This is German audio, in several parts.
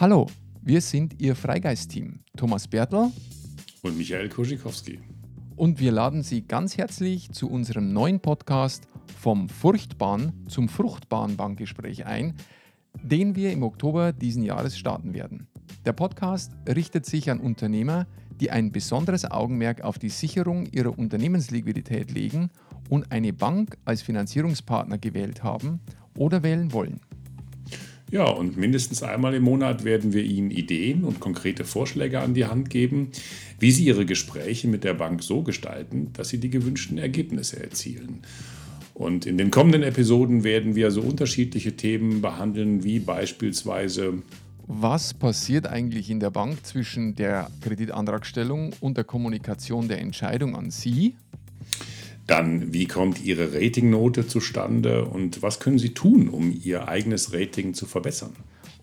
Hallo, wir sind Ihr Freigeist-Team, Thomas Bertel und Michael Kuschikowski. Und wir laden Sie ganz herzlich zu unserem neuen Podcast vom Furchtbaren zum Fruchtbaren Bankgespräch ein, den wir im Oktober diesen Jahres starten werden. Der Podcast richtet sich an Unternehmer, die ein besonderes Augenmerk auf die Sicherung ihrer Unternehmensliquidität legen und eine Bank als Finanzierungspartner gewählt haben oder wählen wollen. Ja, und mindestens einmal im Monat werden wir Ihnen Ideen und konkrete Vorschläge an die Hand geben, wie Sie Ihre Gespräche mit der Bank so gestalten, dass Sie die gewünschten Ergebnisse erzielen. Und in den kommenden Episoden werden wir so unterschiedliche Themen behandeln, wie beispielsweise was passiert eigentlich in der Bank zwischen der Kreditantragstellung und der Kommunikation der Entscheidung an Sie? Dann, wie kommt Ihre Ratingnote zustande und was können Sie tun, um Ihr eigenes Rating zu verbessern?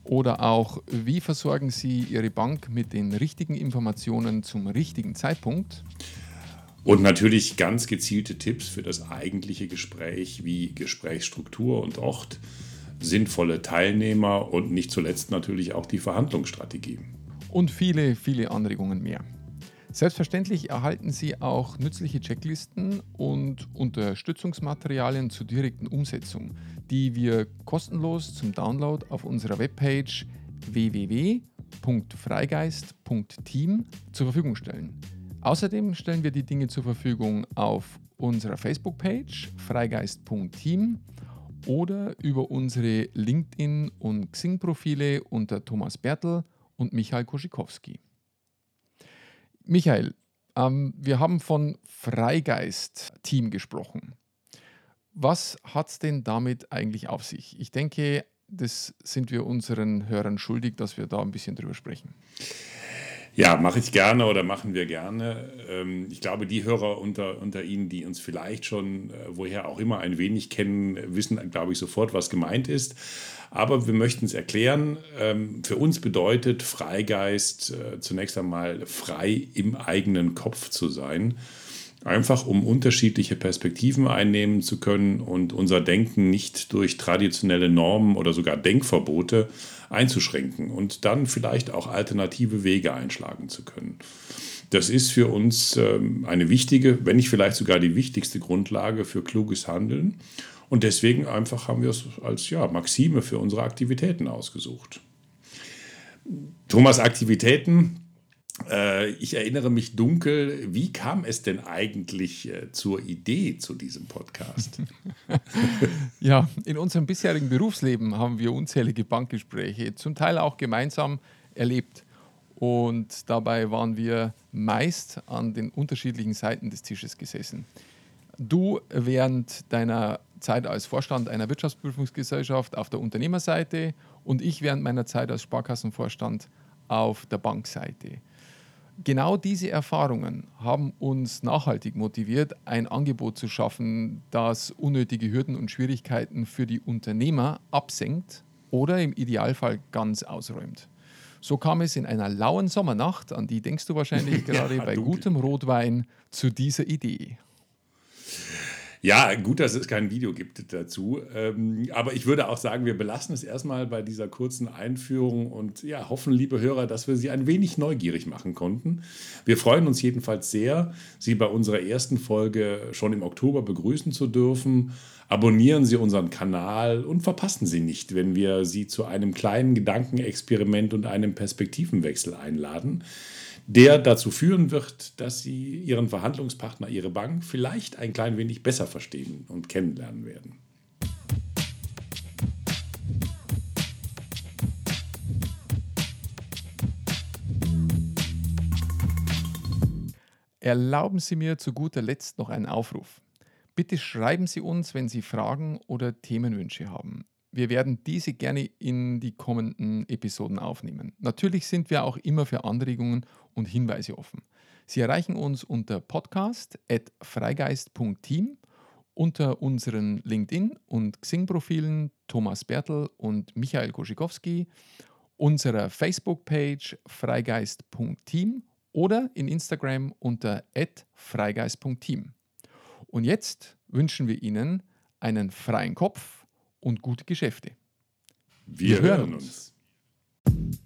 Oder auch, wie versorgen Sie Ihre Bank mit den richtigen Informationen zum richtigen Zeitpunkt? Und natürlich ganz gezielte Tipps für das eigentliche Gespräch, wie Gesprächsstruktur und Ort, sinnvolle Teilnehmer und nicht zuletzt natürlich auch die Verhandlungsstrategie. Und viele, viele Anregungen mehr. Selbstverständlich erhalten Sie auch nützliche Checklisten und Unterstützungsmaterialien zur direkten Umsetzung, die wir kostenlos zum Download auf unserer Webpage www.freigeist.team zur Verfügung stellen. Außerdem stellen wir die Dinge zur Verfügung auf unserer Facebook-Page freigeist.team oder über unsere LinkedIn- und Xing-Profile unter Thomas Bertel und Michael Koschikowski. Michael, ähm, wir haben von Freigeist-Team gesprochen. Was hat es denn damit eigentlich auf sich? Ich denke, das sind wir unseren Hörern schuldig, dass wir da ein bisschen drüber sprechen. Ja, mache ich gerne oder machen wir gerne. Ähm, ich glaube, die Hörer unter, unter Ihnen, die uns vielleicht schon, äh, woher auch immer, ein wenig kennen, wissen, glaube ich, sofort, was gemeint ist. Aber wir möchten es erklären. Ähm, für uns bedeutet Freigeist äh, zunächst einmal frei im eigenen Kopf zu sein. Einfach um unterschiedliche Perspektiven einnehmen zu können und unser Denken nicht durch traditionelle Normen oder sogar Denkverbote einzuschränken und dann vielleicht auch alternative Wege einschlagen zu können. Das ist für uns ähm, eine wichtige, wenn nicht vielleicht sogar die wichtigste Grundlage für kluges Handeln. Und deswegen einfach haben wir es als ja, Maxime für unsere Aktivitäten ausgesucht. Thomas Aktivitäten ich erinnere mich dunkel, wie kam es denn eigentlich äh, zur Idee zu diesem Podcast? ja, in unserem bisherigen Berufsleben haben wir unzählige Bankgespräche, zum Teil auch gemeinsam erlebt. Und dabei waren wir meist an den unterschiedlichen Seiten des Tisches gesessen. Du während deiner Zeit als Vorstand einer Wirtschaftsprüfungsgesellschaft auf der Unternehmerseite und ich während meiner Zeit als Sparkassenvorstand auf der Bankseite. Genau diese Erfahrungen haben uns nachhaltig motiviert, ein Angebot zu schaffen, das unnötige Hürden und Schwierigkeiten für die Unternehmer absenkt oder im Idealfall ganz ausräumt. So kam es in einer lauen Sommernacht, an die denkst du wahrscheinlich gerade ja, bei gutem Rotwein, zu dieser Idee. Ja, gut, dass es kein Video gibt dazu. Ähm, aber ich würde auch sagen, wir belassen es erstmal bei dieser kurzen Einführung und ja, hoffen, liebe Hörer, dass wir Sie ein wenig neugierig machen konnten. Wir freuen uns jedenfalls sehr, Sie bei unserer ersten Folge schon im Oktober begrüßen zu dürfen. Abonnieren Sie unseren Kanal und verpassen Sie nicht, wenn wir Sie zu einem kleinen Gedankenexperiment und einem Perspektivenwechsel einladen der dazu führen wird, dass Sie Ihren Verhandlungspartner, Ihre Bank vielleicht ein klein wenig besser verstehen und kennenlernen werden. Erlauben Sie mir zu guter Letzt noch einen Aufruf. Bitte schreiben Sie uns, wenn Sie Fragen oder Themenwünsche haben. Wir werden diese gerne in die kommenden Episoden aufnehmen. Natürlich sind wir auch immer für Anregungen und Hinweise offen. Sie erreichen uns unter podcast.freigeist.team, unter unseren LinkedIn- und Xing-Profilen Thomas Bertel und Michael Koschikowski, unserer Facebook-Page freigeist.team oder in Instagram unter freigeist.team. Und jetzt wünschen wir Ihnen einen freien Kopf und gute Geschäfte. Wir, Wir hören uns. uns.